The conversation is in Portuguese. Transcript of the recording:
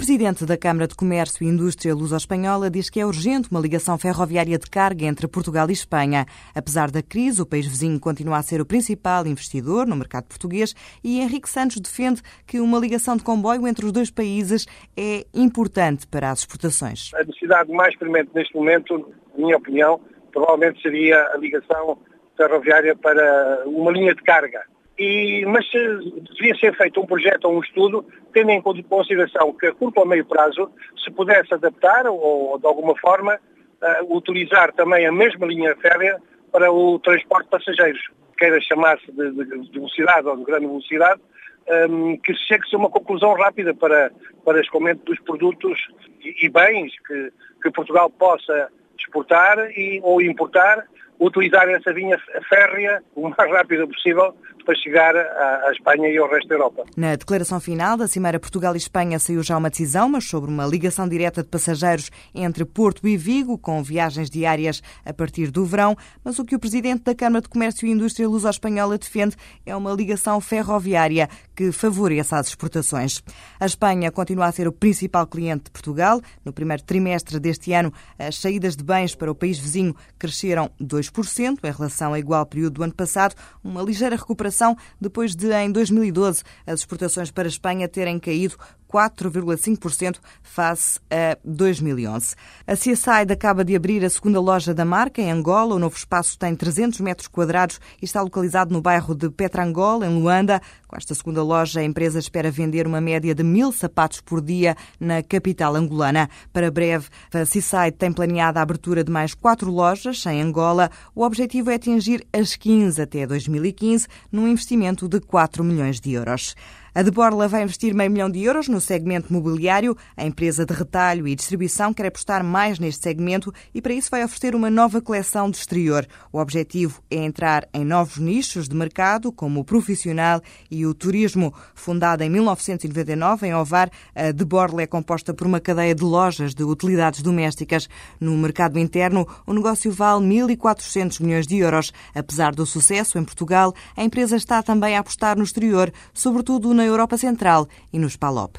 Presidente da Câmara de Comércio e Indústria Luso-Espanhola diz que é urgente uma ligação ferroviária de carga entre Portugal e Espanha. Apesar da crise, o país vizinho continua a ser o principal investidor no mercado português e Henrique Santos defende que uma ligação de comboio entre os dois países é importante para as exportações. A necessidade mais premente neste momento, na minha opinião, provavelmente seria a ligação ferroviária para uma linha de carga e, mas devia ser feito um projeto ou um estudo, tendo em consideração que a curto ou meio prazo se pudesse adaptar ou, de alguma forma, uh, utilizar também a mesma linha férrea para o transporte de passageiros, queira chamar-se de, de, de, velocidade ou de grande velocidade, um, que chegue-se a uma conclusão rápida para, para escoamento dos produtos e, e bens que, que Portugal possa exportar e, ou importar utilizar essa linha férrea o mais rápido possível para chegar à, Espanha e ao resto da Europa. Na declaração final da Cimeira Portugal e Espanha saiu já uma decisão, mas sobre uma ligação direta de passageiros entre Porto e Vigo, com viagens diárias a partir do verão. Mas o que o Presidente da Câmara de Comércio e Indústria Luso-Espanhola defende é uma ligação ferroviária que favoreça as exportações. A Espanha continua a ser o principal cliente de Portugal. No primeiro trimestre deste ano, as saídas de bens para o país vizinho cresceram 2% em relação ao igual período do ano passado, uma ligeira recuperação depois de, em 2012, as exportações para a Espanha terem caído 4,5% face a 2011. A Seaside acaba de abrir a segunda loja da marca em Angola. O novo espaço tem 300 metros quadrados e está localizado no bairro de Petrangol, em Luanda. Com esta segunda loja, a empresa espera vender uma média de mil sapatos por dia na capital angolana. Para breve, a Seaside tem planeado a abertura de mais quatro lojas em Angola. O objetivo é atingir as 15 até 2015, num investimento de 4 milhões de euros. A De Borla vai investir meio milhão de euros no segmento mobiliário. A empresa de retalho e distribuição quer apostar mais neste segmento e, para isso, vai oferecer uma nova coleção de exterior. O objetivo é entrar em novos nichos de mercado, como o profissional e o turismo. Fundada em 1999 em Ovar, a De Borla é composta por uma cadeia de lojas de utilidades domésticas. No mercado interno, o negócio vale 1.400 milhões de euros. Apesar do sucesso em Portugal, a empresa está também a apostar no exterior, sobretudo na Europa Central e nos PALOP.